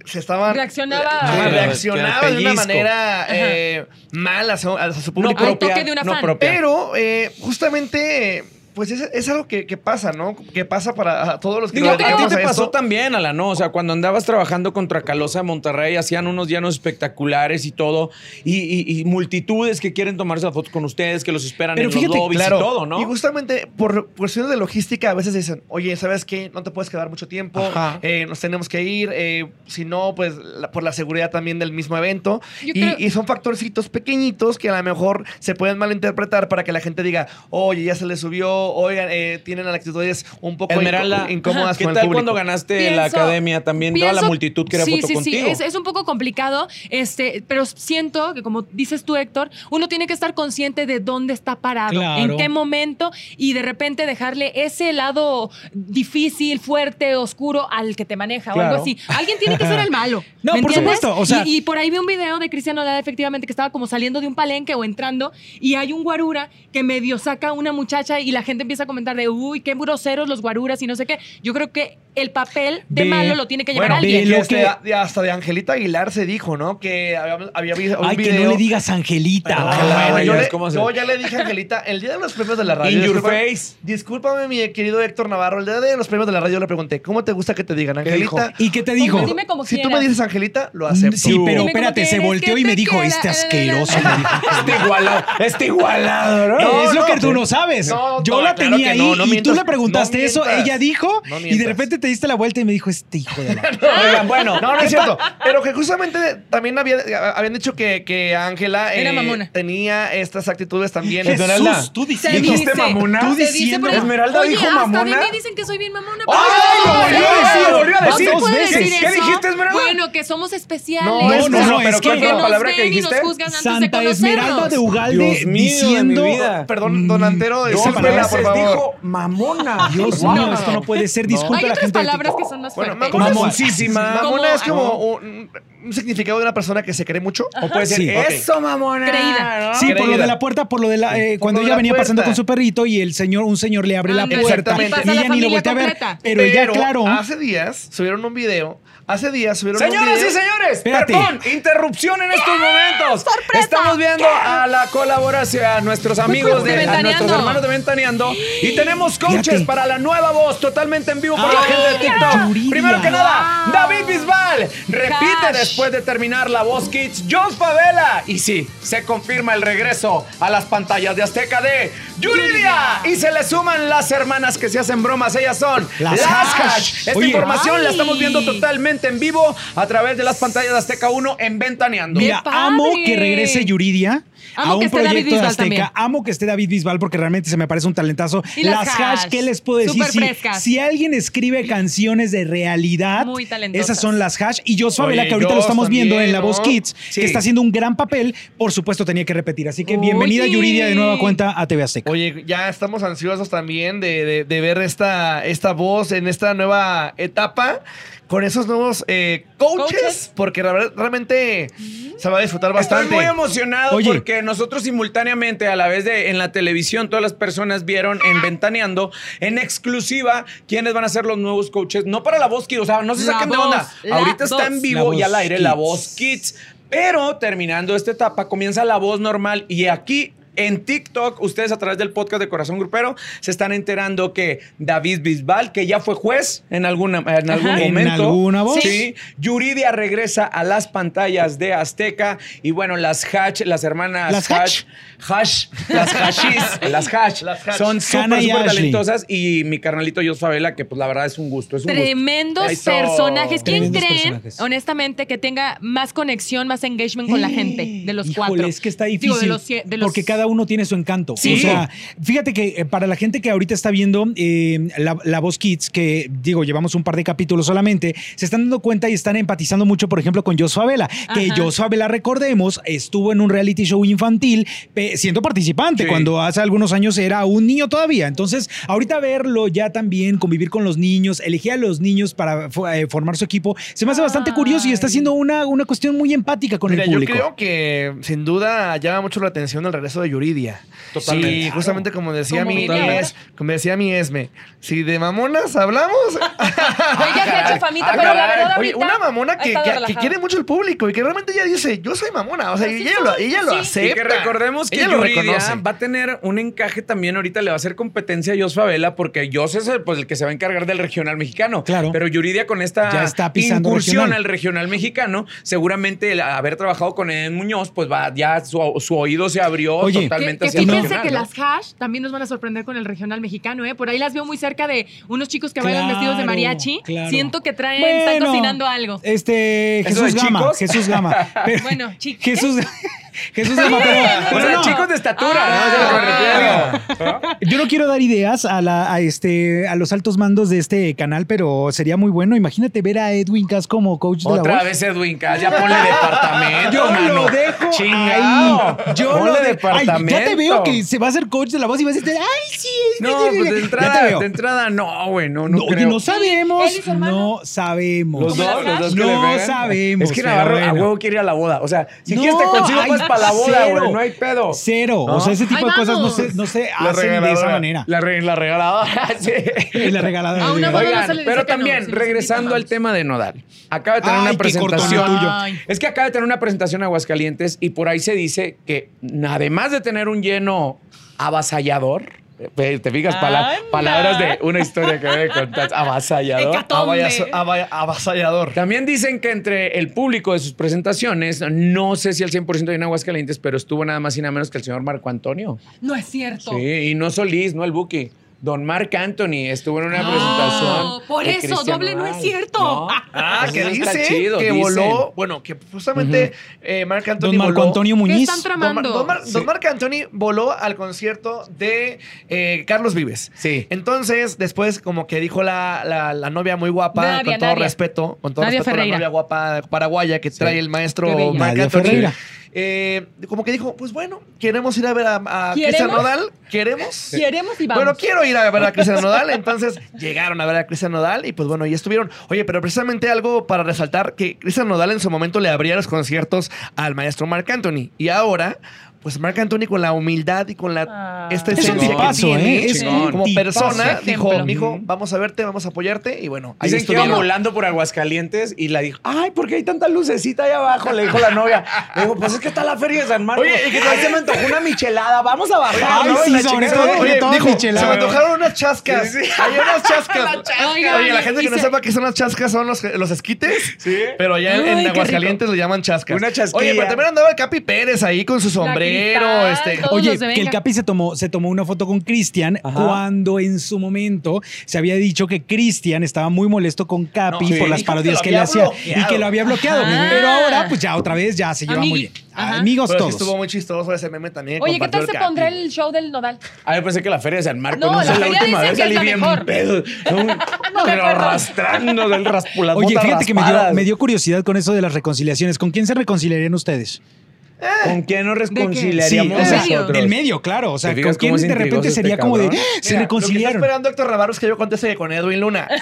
se estaban Reaccionaba. Reaccionaba de una manera eh, mal a su, a su No público. Al propia. toque de una no propia. Pero eh, justamente pues es, es algo que, que pasa, ¿no? Que pasa para todos los que Digo, nos a ti te pasó esto. también, Ala, ¿no? O sea, cuando andabas trabajando contra Calosa de Monterrey, hacían unos llanos espectaculares y todo, y, y- y multitudes que quieren tomarse la foto con ustedes, que los esperan Pero en fíjate, los lobbies Claro. y todo, ¿no? Y justamente por cuestiones de logística, a veces dicen, oye, ¿sabes qué? No te puedes quedar mucho tiempo, eh, nos tenemos que ir, eh, si no, pues la- por la seguridad también del mismo evento. Y, creo- y son factorcitos pequeñitos que a lo mejor se pueden malinterpretar para que la gente diga, oye, ya se le subió, oigan, eh, tienen actitudes un poco Esmeralda, incómodas ¿qué con el tal público. cuando ganaste la academia? También toda la multitud sí, foto sí, contigo. Sí, es, es un poco complicado, este, pero siento que como dices tú, Héctor, uno tiene que estar consciente de dónde está parado, Claro. en qué momento y de repente dejarle ese lado difícil, fuerte, oscuro al que te maneja o algo así. Alguien tiene que ser el malo. No, ¿me por entiendes? supuesto, o sea- y, y por ahí vi un video de Cristiano Lara, efectivamente, que estaba como saliendo de un palenque o entrando y hay un guarura que medio saca a una muchacha y la gente empieza a comentar de, uy, qué groseros los guaruras y no sé qué. Yo creo que el papel de malo lo tiene que llevar Bueno, alguien. de que lo este- que- de- hasta de Angelita Aguilar se dijo, ¿no? Que había, había visto un Ay, que no le digas Angelita. Ah, Ángela, bueno, yo, ya le- yo ya le dije a Angelita, el día de los premios de la radio. In your discúlpame- face. Discúlpame, mi querido Héctor Navarro. El día de los premios de la radio le pregunté, ¿cómo te gusta que te digan, ¿Qué dijo? Angelita? ¿Y qué te dijo? Como- dime como si tú me dices Angelita, lo acepto. Sí, pero Dime espérate, se volteó y me te dijo, este asqueroso. me dijo. Este igualado, este igualado, ¿no? No, es lo no, que tú no sabes. Yo la tenía ahí y tú le preguntaste eso, ella dijo y de repente te diste la vuelta y me dijo, este hijo de la... Oigan, bueno. No, no es cierto. Pero que justamente también había- habían dicho que que Ángela Era eh, tenía estas actitudes también. Esmeralda. Tú diciendo. ¿Dijiste mamona? Tú diciendo- Esmeralda Oye, dijo hasta mamona. de mí dicen que soy bien mamona. ¡Ay, lo volvió a decir! ¡Lo volvió a ¿No decir! dos veces. decir ¿Qué dijiste, Esmeralda? Bueno, que somos especiales. No, No, no, no, pero ¿cuál que fue la palabra que dijiste? Santa. Esmeralda de Ugalde diciendo... vida. Perdón, don Antero, Mm, Dos discúlpela, por favor. dijo mamona. Dios mío, esto no puede ser. Disculpe la gente. Palabras que son más Bueno, fuertes. mamona- Mamoncísima. Mamona es como un, un significado de una persona que se cree mucho. O puede ser Sí. eso, mamona. Creída. ¿no? Sí, por lo de la puerta, por lo de la. eh, cuando ella la venía pasando con su perrito y el señor, un señor le abre la puerta. Y ella ni lo voltea a ver. completa. Pero ella, claro. Hace días subieron un video. Hace días subieron un Señoras video. y señores, Espérate. perdón, interrupción en estos momentos. Estamos viendo a la colaboración, a nuestros amigos de, de a nuestros hermanos de Ventaneando. Y tenemos coaches Fíjate. para la nueva voz, totalmente en vivo para la ¡Ay, gente de TikTok. Yuridia! Primero que nada, Wow. David Bisbal repite Cash. después de terminar la voz Kids, Jones Favela. Y sí, se confirma el regreso a las pantallas de Azteca de Yuridia. Y se le suman las hermanas que se hacen bromas. Ellas son Las las, Hash. Hash. Esta Oye. información la estamos viendo totalmente en vivo a través de las pantallas de Azteca 1 en Ventaneando. Mira, amo que regrese Yuridia. Amo a un proyecto de Azteca. también. Amo que esté David Bisbal porque realmente se me parece un talentazo. Y las Hash, ¿qué les puedo decir? Si, si alguien escribe canciones de realidad, Muy esas son las hash. Y Jos Favela, que ahorita lo estamos viendo en La Voz ¿no? Kids, Sí. que está haciendo un gran papel, por supuesto tenía que repetir. Así que bienvenida Oye. Yuridia de nueva cuenta a TV Azteca. Oye, ya estamos ansiosos también de, de- de ver esta, esta voz en esta nueva etapa con esos nuevos eh, coaches, Coaches. porque la verdad, realmente se va a disfrutar bastante. Estoy muy emocionado Oye. porque nosotros simultáneamente, a la vez de en la televisión, todas las personas vieron en Ventaneando, en exclusiva, quiénes van a ser los nuevos coaches. No para la voz Kids, o sea, no se La saquen de Voz, onda. la Ahorita está en vivo y al aire la voz Kids. Pero terminando esta etapa, comienza la voz normal y aquí. En TikTok, ustedes a través del podcast de Corazón Grupero se están enterando que David Bisbal, que ya fue juez en, alguna, en algún Ajá. ¿En momento. alguna voz? Sí. Yuridia regresa a las pantallas de Azteca. Y bueno, las Hatch, las hermanas ¿Las Hatch. Hash, las Hashis, las Hash, Las son súper, súper talentosas. Y mi carnalito Jos Favela, que pues la verdad es un gusto. Es un gusto. Tremendos Eso. personajes. ¿Quién Tremendos creen, personajes. honestamente, que tenga más conexión, más engagement con la gente de los Híjole, cuatro? es que está Digo, difícil. de los, de los- Porque cada uno tiene su encanto. Sí. O sea, fíjate que eh, para la gente que ahorita está viendo eh, la, la Voz Kids, que digo, llevamos un par de capítulos solamente, se están dando cuenta y están empatizando mucho, por ejemplo, con Jos Favela. Que. Jos Favela, recordemos, estuvo en un reality show infantil siendo participante Sí. cuando hace algunos años era un niño todavía. Entonces, ahorita verlo ya también, convivir con los niños, elegir a los niños para eh, formar su equipo, se me hace bastante curioso y está haciendo una, una cuestión muy empática con Mira, el yo público. creo que sin duda llama mucho la atención el regreso de Yuridia. Totalmente. Y justamente como decía Como mi, es- como decía mi Esme, si de mamonas hablamos, Ella se ha hecho famita, Ah, pero la verdad Oye, ahorita una mamona que, que- quiere mucho el público y que realmente ella dice, yo soy mamona. O sea, ella, lo, ella lo sí. acepta. Y que recordemos que ella lo Yuridia reconoce. va a tener un encaje también ahorita, le va a hacer competencia a Jos Favela, porque Jos es el, pues, el que se va a encargar del regional mexicano. Claro. Pero Yuridia con esta Ya está pisando incursión regional. al regional mexicano, seguramente el haber trabajado con Eden Muñoz, pues va, ya su, su oído se abrió Oye, totalmente que fíjense regional, que ¿no? las hash también nos van a sorprender con el regional mexicano, ¿eh? Por ahí las veo muy cerca de unos chicos que bailan Claro, vestidos de mariachi. claro. Siento que traen, están Bueno, cocinando algo. Este, ¿Eso Jesús Gama. chicos? Jesús Gama. Pero- Bueno, chicos. Jesús, Jesús Gama, pero, O sea, no. chicos de estatura, Ah. ¿no? Lo refiero. Yo no quiero dar ideas a, la, a, este, a los altos mandos de este canal, pero sería muy bueno. Imagínate ver a Edwin Cass como coach de la Otra voz. vez Edwin Cass, ya ponle departamento. Yo mano. lo dejo Chingado. ahí. Yo Ponle lo de- departamento. Ay, ya te veo que se va a hacer coach de la voz y vas a decir, ay, sí. es- No, pues de Ya te entrada, veo. de entrada no, güey, no, no, No, oye, creo. no sabemos. No sabemos. Los dos, los dos que No le sabemos, Es que Navarro a huevo quiere ir a la boda. O sea, si No, quieres te consigo ay, pues para la boda, güey. No hay pedo. Cero. ¿No? O sea, ese tipo Ay, de cosas no se, no se La hacen de esa regaladora. manera. La, re- la regaladora. sí. la regalada. A una de- boda no Oigan, se le dice pero no, también, regresando al tema de Nodal. Acaba de tener Ay, una presentación. tuyo. Es que acaba de tener una presentación en Aguascalientes y por ahí se dice que además de tener un lleno avasallador, te fijas, Pala- palabras de una historia que me contaste, avasallador. Avasallador. También dicen que entre el público de sus presentaciones, no sé si al 100% en Aguascalientes, pero estuvo nada más y nada menos que el señor Marco Antonio. No es cierto. Sí, y no Solís, no el Buki. Don Marc Anthony estuvo en una No, presentación. por de eso, doble no es cierto. No, Ah, eso que no está dice chido, que dicen. voló, bueno, que justamente eh, Marc Anthony Don Marco voló- Antonio ¿Qué Muñiz. están Don, Mar- tramando? Don Mar- Sí. Don Marc Anthony voló al concierto de eh, Carlos Vives. Sí. Entonces, después, como que dijo la, la- la novia muy guapa, Nadia, con todo Nadia. respeto, con todo Nadia respeto, Ferreira. la novia guapa paraguaya que trae el maestro. Marc Nadia Anthony. Ferreira. Eh, como que dijo, pues bueno, queremos ir a ver a, a. Cristian Nodal. ¿Queremos? Queremos y vamos. Bueno, quiero ir a ver a Cristian Nodal. Entonces llegaron a ver a Cristian Nodal y pues bueno, y estuvieron. Oye, pero precisamente algo para resaltar que Cristian Nodal en su momento le abría los conciertos al maestro Marc Anthony. Y ahora, pues Marc Anthony con la humildad y con la Ah. esta Es un esencia que tipazo, tiene, ¿eh? Es como un como tipazo. persona, Ejemplo. dijo, mijo, vamos a verte, vamos a apoyarte. Y bueno, ahí Dicen que iba volando por Aguascalientes y la dijo, ay, ¿por qué hay tanta lucecita ahí abajo? Le dijo la novia. Le dijo, pues es que está la feria de San Marcos. Oye, ¿y? Ay, se me antojó una michelada, vamos a bajar. Ay, ¿no? sí, sobre todo, oye, todo dijo, michelada. se me antojaron unas chascas. Sí, sí. Hay unas chascas. Oye, la gente que no se- sepa qué son las chascas son los, los esquites. Sí. Pero allá en- Ay, en qué Aguascalientes le llaman chascas. Una chasquilla. Oye, pero también andaba el Capi Pérez ahí con su sombrero. Cristal, este. Oye, que el. Capi se tomó, se tomó una foto con Cristian cuando en su momento se había dicho que Cristian estaba muy molesto con Capi No, sí, por las parodias que, le hacía y que lo había bloqueado. Ajá. Pero ahora, pues ya otra vez ya se lleva muy bien. Ajá. Amigos Pero sí todos. estuvo muy chistoso ese meme también. Oye, ¿qué tal se pondrá el show del Nodal? Ah, yo pensé que la feria de San Marcos. No, No, la sé, la feria última vez salí bien mejor. pedo. Pero arrastrando del raspulas Oye, fíjate que me dio curiosidad con eso de las reconciliaciones. ¿Con quién se reconciliarían ustedes? ¿Con quién nos Sí, reconciliaríamos sea, medio? del medio, claro. O sea, ¿Te ¿con quién de repente intrigoso sería este como de? "Ah, se Mira, Lo que está reconciliaron? esperando Héctor Navarro es que yo conteste con Edwin Luna.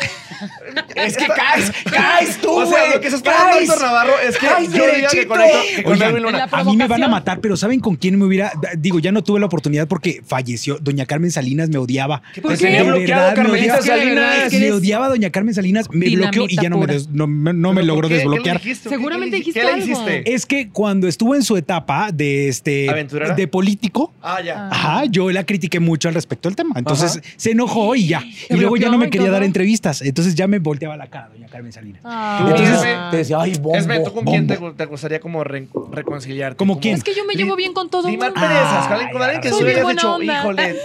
Es que caes, caes tú, O sea, güey. lo que se está esperando caes. Héctor Navarro es que Caes yo diga que derechito. con, Oigan, Edwin Luna. A mí me van a matar, pero ¿saben con quién me hubiera? Digo, ya no tuve la oportunidad porque falleció. Doña Carmen Salinas me odiaba. ¿Por qué? tenía De bloqueado verdad, me Carmelita Salinas. Me odiaba a Doña Carmen Salinas, me bloqueó y ya no me, me- me ¿Pero logró desbloquear. Seguramente ¿Qué le- dijiste ¿Qué le algo. hiciste? Es que cuando estuvo en su etapa de este ¿Aventurera? de político, Ah, ya. Ajá, yo la critiqué mucho al respecto del tema. Entonces Ajá. se enojó y ya. Y luego ya no me quería todo. dar entrevistas. Entonces ya me volteaba la cara, doña Carmen Salinas. Ah. Entonces, te decía, ay, bombo, Esme, ¿tú con quién te, bombo. gu- te gustaría como re- reconciliarte? ¿Cómo Como- quién? Es que yo me llevo bien con todo el mundo. perezas, Ay, con alguien- con alguien que hayas buena dicho, onda. híjole,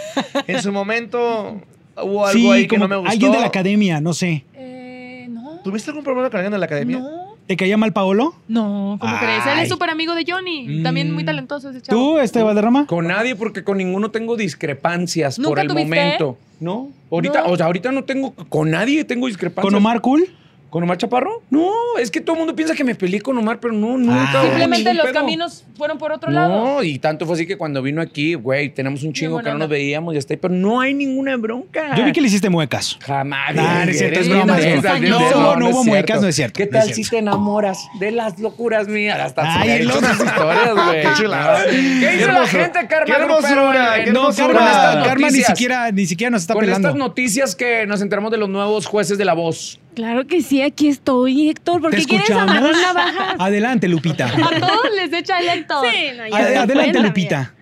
en su momento hubo algo sí, ahí que como no me gustó. alguien de la academia, no sé. Eh, no. ¿Tuviste algún problema con alguien de la academia? No. ¿Te caía mal Paolo? No, ¿cómo Ay. crees? Él es súper amigo de Johnny. También muy Mm. talentoso ese chavo. ¿Tú, este Valderrama? Con nadie, porque con ninguno tengo discrepancias ¿Nunca por el tuviste? momento. No, ahorita, No. o sea, ahorita no tengo, con nadie tengo discrepancias. ¿Con Omar Cool? ¿Con Omar Chaparro? No, es que todo el mundo piensa que me peleé con Omar, pero no, nunca. Ah. Simplemente ningún los pedo. caminos fueron por otro lado. No, y tanto fue así que cuando vino aquí, güey, tenemos un chingo que no nos veíamos y hasta ahí, pero no hay ninguna bronca. Yo vi que le hiciste muecas. Jamás. Ah, no es cierto, es broma, No, no, no hubo muecas, no es cierto, ¿Qué no tal cierto. si te enamoras de las locuras mías? Hasta Ay, historias, güey. Qué chulada. ¿Qué dice la gente, Karma? Qué hermosura, Grupero, qué en- No, con estas Karma ni siquiera, ni siquiera nos está Con pelando. estas noticias que nos enteramos de los nuevos jueces de la voz. Claro que sí, aquí estoy, Héctor. ¿Por ¿Te qué quieres escuchamos? amarrar navajas? Adelante, Lupita. A todos les echa el Héctor. Sí, no, ya Ade- se Adelante, Lupita.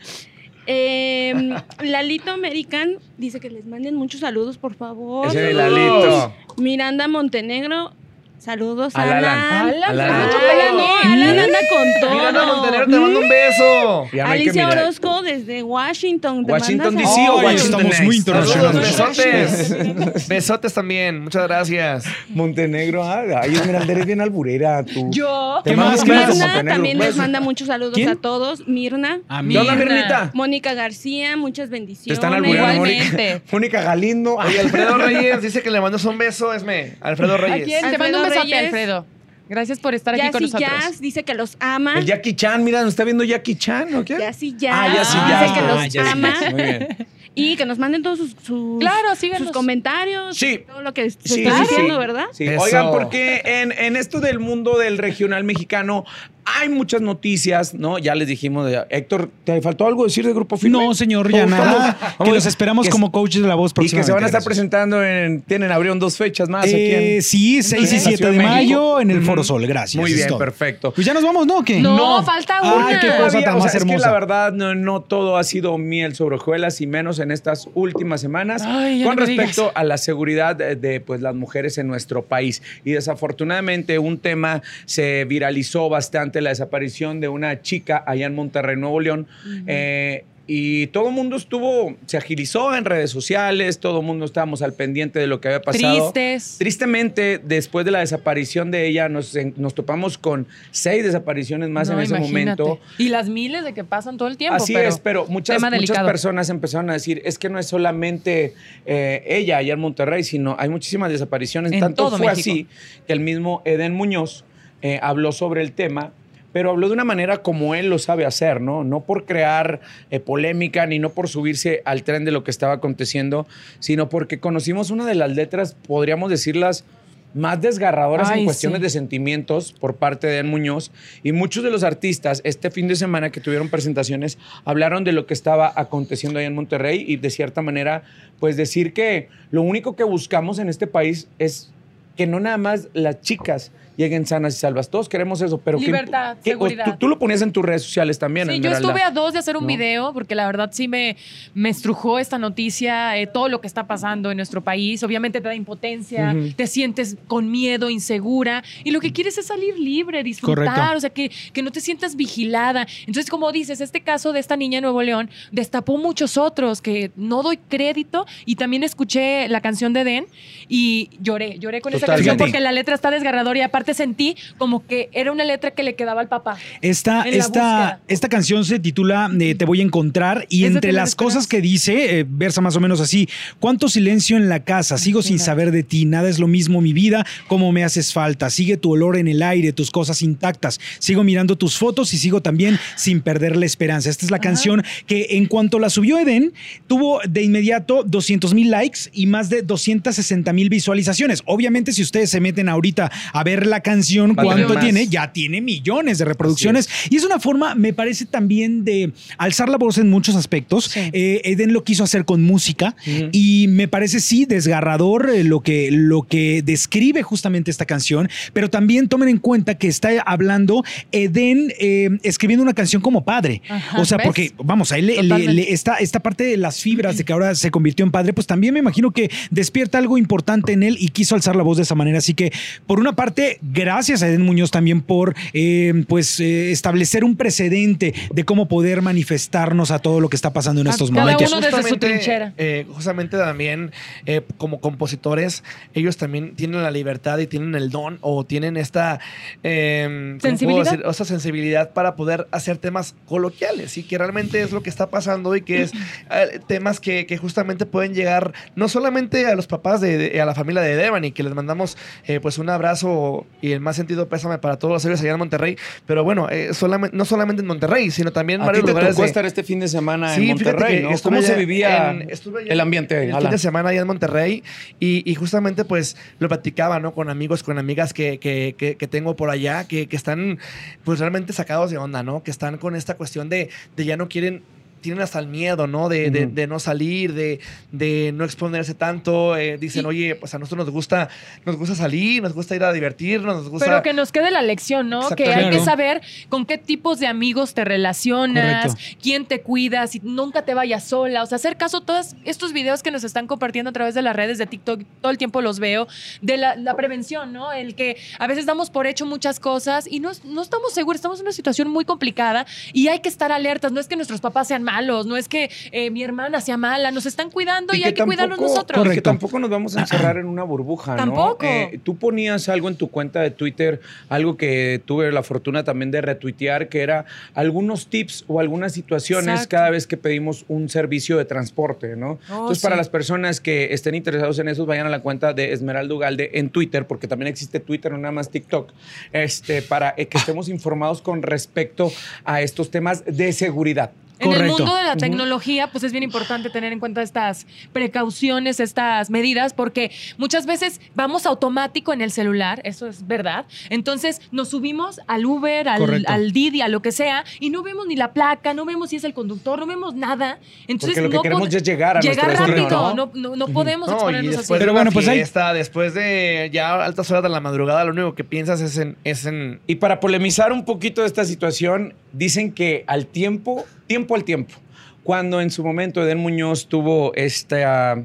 Eh, Lalito American dice que les manden muchos saludos, por favor. Ese Lalito. Miranda Montenegro, saludos Al a Alan. Alan. Alan, Alan. Alan. Alan, no, Alan anda con todo. Miranda Montenegro te mando un beso. Hay que Alicia. Orozco desde Washington. te Washington, D.C. o Washington estamos muy internacionales. Besotes. besotes también. Muchas gracias. Montenegro, ah, ay, Esmeralda, eres bien alburera, tú. Yo. ¿Qué más? un ¿Qué beso, más? Mirna también les Beso. manda muchos saludos ¿Quién? a todos. Mirna, A ¿Qué onda, Mirna. Mirnita? Mónica García, muchas Te bendiciones. están albureando, Mónica. Igualmente. Mónica Galindo. Oye, Alfredo Reyes dice que le mandas un beso, Esme. Alfredo ¿A Reyes. quién? Te Alfredo mando un besote. Alfredo. Gracias por estar aquí con nosotros. Jazz dice que los ama. El Jackie Chan, mira, nos está viendo Jackie Chan, ¿o qué? Yassi Jazz Ah, ya sí, Ah, ya. dice que los sí, ama. Muy bien. Y que nos manden todos sus, sus, Claro, sus comentarios. Sí. Todo lo que se Sí, está sí, diciendo, sí. ¿verdad? Oigan, porque en, en esto del mundo del regional mexicano hay muchas noticias, ¿no? Ya les dijimos, de- Héctor, ¿te faltó algo decir de Grupo Firme? No, señor, ya nada. que los esperamos Que- como coaches de la voz Y que se van a estar presentando en. Tienen, abrieron dos fechas más aquí Eh, en- sí, 6 y en 7 Ciudad de México. mayo en el. Foro Sol. Gracias. Muy bien, perfecto. Pues ya nos vamos, ¿no? ¿o ¿Qué? No, falta Ay, una. qué cosa Todavía, tan o más sea, es que hermosa. la verdad no, no todo ha sido miel sobre hojuelas y menos en estas últimas semanas Ay, con no respecto digas. a la seguridad de, de, pues, las mujeres en nuestro país. Y desafortunadamente un tema se viralizó bastante, la desaparición de una chica allá en Monterrey, Nuevo León. Eh, y todo el mundo estuvo, se agilizó en redes sociales, todo el mundo estábamos al pendiente de lo que había pasado. Tristes. Tristemente, después de la desaparición de ella, nos, nos topamos con seis desapariciones más No, en ese imagínate. momento. Y las miles de que pasan todo el tiempo. Así pero es, pero muchas, muchas personas empezaron a decir, es que no es solamente eh, ella allá en Monterrey, sino hay muchísimas desapariciones. En Tanto todo fue México. así que el mismo Eden Muñoz eh, habló sobre el tema, pero habló de una manera como él lo sabe hacer, ¿no? No por crear eh, polémica ni no por subirse al tren de lo que estaba aconteciendo, sino porque conocimos una de las letras, podríamos decirlas, más desgarradoras Ay, en cuestiones sí. de sentimientos por parte de Eden Muñoz. Y muchos de los artistas este fin de semana que tuvieron presentaciones hablaron de lo que estaba aconteciendo ahí en Monterrey y de cierta manera, pues decir que lo único que buscamos en este país es que no nada más las chicas lleguen sanas y salvas. Todos queremos eso, pero ¿qué- Libertad, qué- seguridad. Tú, tú lo ponías en tus redes sociales también, Sí, yo estuve a dos de hacer un ¿No? video porque la verdad sí me, me estrujó esta noticia, eh, todo lo que está pasando en nuestro país. Obviamente te da impotencia, te sientes con miedo, insegura y lo que quieres es salir libre, disfrutar, Correcto. o sea, que, que no te sientas vigilada. Entonces, como dices, este caso de esta niña en Nuevo León destapó muchos otros que no doy crédito y también escuché la canción de Den y lloré, lloré con esa canción porque la letra está desgarradora y aparte sentí como que era una letra que le quedaba al papá. Esta, esta, esta canción se titula eh, Te voy a encontrar y entre las cosas que dice, eh, versa más o menos así, cuánto silencio en la casa, sigo sin saber de ti, nada es lo mismo mi vida, como me haces falta, sigue tu olor en el aire, tus cosas intactas, sigo mirando tus fotos y sigo también sin perder la esperanza. Esta es la canción que en cuanto la subió Eden, tuvo de inmediato 200 mil likes y más de 260 mil visualizaciones. Obviamente si ustedes se meten ahorita a ver la canción, cuánto más. tiene, ya tiene millones de reproducciones. Y es una forma, me parece también de alzar la voz en muchos aspectos. Sí. Eh, Eden lo quiso hacer con música y me parece sí desgarrador eh, lo que, lo que describe justamente esta canción, pero también tomen en cuenta que está hablando Eden eh, escribiendo una canción como padre. Ajá, o sea, ¿ves? porque vamos, a él le- le- Totalmente. le- esta, esta parte de las fibras de que ahora se convirtió en padre, pues también me imagino que despierta algo importante en él y quiso alzar la voz de esa manera. Así que, por una parte, gracias a Eden Muñoz también por eh, pues eh, establecer un precedente de cómo poder manifestarnos a todo lo que está pasando en A estos cada momentos. uno desde su Justamente, trinchera. eh, justamente también eh, como compositores, ellos también tienen la libertad y tienen el don o tienen esta eh, ¿cómo puedo ¿Sensibilidad? decir? O sensibilidad para poder hacer temas coloquiales y que realmente es lo que está pasando y que es eh, temas que, que justamente pueden llegar no solamente a los papás de, de- a la familia de Devani, que les mandamos eh, pues un abrazo y el más sentido pésame para todos los héroes allá en Monterrey, pero bueno, eh, solamente, no solamente en Monterrey, sino también en varios te lugares tocó de- estar este fin de semana Sí, en Monterrey, ¿no? ¿Cómo se vivía en- el ambiente? El fin de semana allá en Monterrey y, y justamente pues lo platicaba, ¿no? Con amigos, con amigas que, que- que- que tengo por allá, que, que están pues realmente sacados de onda, ¿no? Que están con esta cuestión de, de ya no quieren tienen hasta el miedo, ¿no? De, no salir, de, de no exponerse tanto. eh, dicen, Y- oye, pues a nosotros nos gusta, nos gusta salir, nos gusta ir a divertirnos, nos gusta. Pero que nos quede la lección, ¿no? Que hay que saber con qué tipos de amigos te relacionas, Correcto. quién te cuida, si nunca te vayas sola. O sea, hacer caso a todos estos videos que nos están compartiendo a través de las redes de TikTok, todo el tiempo los veo, de la, la prevención, ¿no? El que a veces damos por hecho muchas cosas y no, no estamos seguros, estamos en una situación muy complicada y hay que estar alertas. No es que nuestros papás sean malos, no es que eh, mi hermana sea mala, nos están cuidando y, hay que cuidarnos nosotros. y que Correcto. tampoco nos vamos a encerrar en una burbuja, ¿no? Tampoco. Eh, tú ponías algo en tu cuenta de Twitter, algo que tuve la fortuna también de retuitear, que era algunos tips o algunas situaciones Exacto. cada vez que pedimos un servicio de transporte, ¿no? Oh, Entonces, sí. para las personas que estén interesados en eso, vayan a la cuenta de Esmeralda Ugalde en Twitter, porque también existe Twitter, no nada más TikTok, este, para eh, que estemos informados con respecto a estos temas de seguridad. En el mundo de la tecnología, pues es bien importante tener en cuenta estas precauciones, estas medidas, porque muchas veces vamos automático en el celular, eso es verdad. Entonces nos subimos al Uber, al, al Didi, a lo que sea, y no vemos ni la placa, no vemos si es el conductor, no vemos nada. Entonces Porque lo que no queremos pod- es llegar a llegar nuestro rápido, ¿no? no, no, no podemos y exponernos así. Pero bueno, pues hay- fiesta, después de ya altas horas de la madrugada, lo único que piensas es en, es en Y para polemizar un poquito de esta situación, dicen que al tiempo, tiempo al tiempo, cuando en su momento Eden Muñoz tuvo esta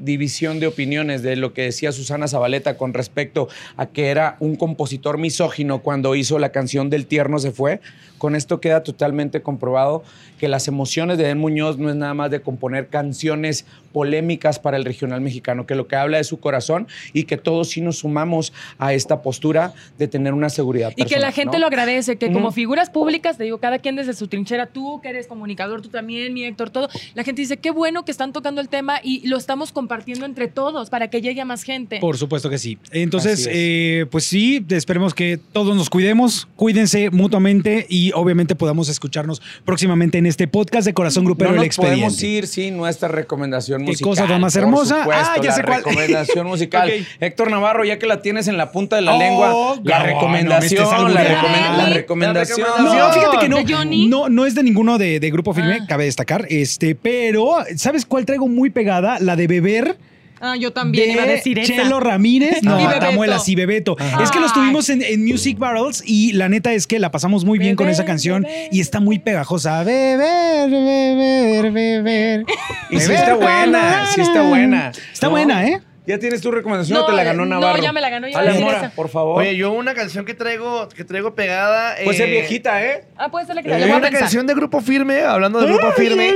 división de opiniones de lo que decía Susana Zabaleta con respecto a que era un compositor misógino cuando hizo la canción del tierno se fue, con esto queda totalmente comprobado que las emociones de Eden Muñoz no es nada más de componer canciones polémicas para el regional mexicano, que lo que habla es su corazón y que todos sí nos sumamos a esta postura de tener una seguridad. Y que la personal, gente ¿no? lo agradece, que como figuras públicas, te digo, cada quien desde su trinchera, tú que eres comunicador, tú también, mi Héctor, todo, la gente dice, qué bueno que están tocando el tema y lo estamos compartiendo entre todos para que llegue a más gente. Por supuesto que sí. Entonces, eh, pues sí, esperemos que todos nos cuidemos, cuídense mutuamente y obviamente podamos escucharnos próximamente en este podcast de Corazón Grupero no El Expediente. podemos ir sin nuestra recomendación ¿Qué musical. cosa tan más por hermosa? supuesto, Ah, ya la sé cuál. recomendación musical. Héctor Navarro, ya que la tienes en la punta de la Oh, lengua, la no, recomendación, no la, estés recomen- albureando. la recomendación. No, fíjate que no, ¿De Johnny? no, no es de ninguno de, de Grupo Firme, Ah. cabe destacar, este, pero ¿sabes cuál traigo muy pegada? La de Beber. Ah, yo también iba a de decir esa. Chelo Ramírez. No, Y. Tamuelas y Bebeto. Es que los tuvimos en, en Music Battles y la neta es que la pasamos muy bien con Beber, esa canción beber. y está muy pegajosa. Beber, beber, beber. Y sí beber está buena, sí está buena. Está ¿No? buena, ¿eh? ¿Ya tienes tu recomendación No, o te la ganó no, Navarro? ya me la ganó, ya Ale Mora, por favor. Oye, yo una canción que traigo, que traigo pegada. pues eh, es viejita, ¿eh? Ah, puede ser la que Eh, la Hay una pensar. canción de Grupo Firme, hablando de Grupo Firme,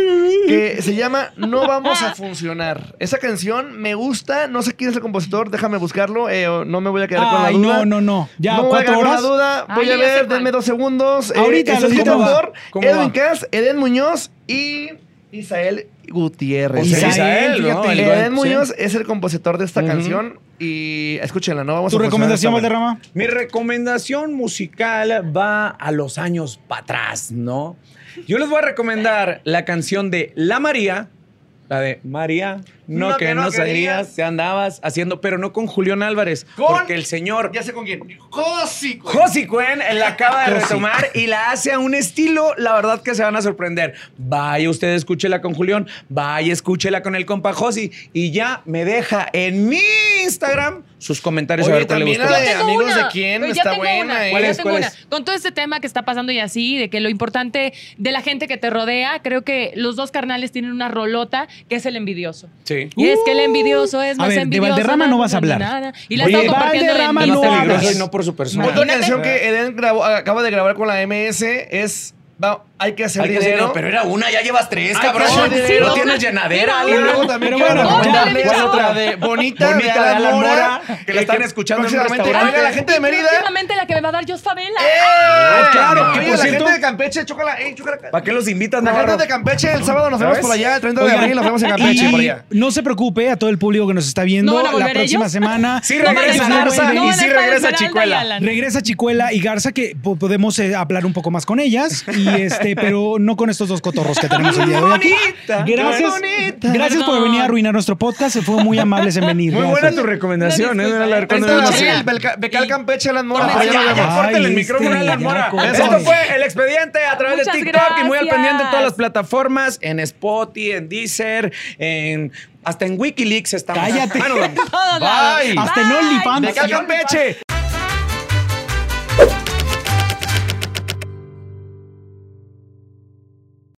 que se llama No vamos a funcionar. Esa canción me gusta, no sé quién es el compositor, déjame buscarlo, eh, no me voy a quedar con la Ay, duda. no, no, no. Ya, no me voy a cuatro con horas. la duda, voy Ay, a ver, denme dos segundos. Eh, Ahorita, por ¿Cómo Edwin va? Cass, Eden Muñoz y Isael Gutiérrez. O sea, Isael, ¿no? fíjate. El Eden dueño, Muñoz es el compositor de esta canción y escúchenla, no vamos ¿Tu a funcionar recomendación, esta. Valderrama? Mi recomendación musical va a los años para atrás, ¿no? Yo les voy a recomendar la canción de La María, la de María, no, No, que, que no querías. te andabas haciendo, pero no con Julián Álvarez, Con- porque el señor Ya sé con quién. Josi, güey. Josi Cuen la acaba de retomar y la hace a un estilo, la verdad que se van a sorprender. Vaya usted, escúchela con Julián, vaya, escúchela con el compa Josi y ya me deja en mi Instagram sus comentarios a Oye, ver cuál le gustó. la de amigos una. de quién Pero está buena. ¿eh? ¿Cuál es? ¿Cuál es? Con todo este tema que está pasando y así, de que lo importante de la gente que te rodea, creo que los dos carnales tienen una rolota que es el envidioso. Sí. Y es que el envidioso es A más ver, de envidioso. Valderrama no vas a hablar. nada. Y la Oye, Valderrama no hablas. y no por su persona. Otra canción que Eden grabó- acaba de grabar con la MS es va, Hay que hacer Hay que dinero. hacerlo, pero era una, ya llevas tres, Hay que cabrón. hacer. No tienes llenadera. Y luego también bueno. ¿Cuál otra? la de Bonita, Bonita de Alan Mora, que la están escuchando en un restaurante. Oiga, la gente de Mérida. Próximamente la que me va a dar Jos Favela. ¡Eh! claro, que por la cierto- gente de Campeche, chócala, eh, chócala. ¿Para qué los invitas, La gente de Campeche, el sábado nos vemos por allá, el 30 de abril nos vemos en Campeche, y por allá. No se preocupe a todo el público que nos está viendo. ¿No la próxima semana. Sí No regresa Garza no y sí regresa Chicuela. Regresa Chicuela y Garza, que po- podemos eh, hablar un poco más con ellas, y este, pero no con estos dos cotorros que tenemos el día de hoy aquí. Bonita, Gracias, bonita. gracias por venir a arruinar nuestro podcast. Se fue muy amables en venir. Muy Gracias. buena tu recomendación, ¿eh? Una A ver disculpa, cuándo nos Esto vamos es a el ir. Beca- Becal Campeche, Alan Mora. Ah, córtale el este, micrófono a Alan Mora. Esto fue El Expediente a través Muchas de TikTok y muy al pendiente en todas las plataformas, en Spotify, en Deezer, en hasta en Wikileaks estamos. Cállate. Bueno, Todos lados. Bye. Hasta en Bye. OnlyFans. Becal Campeche.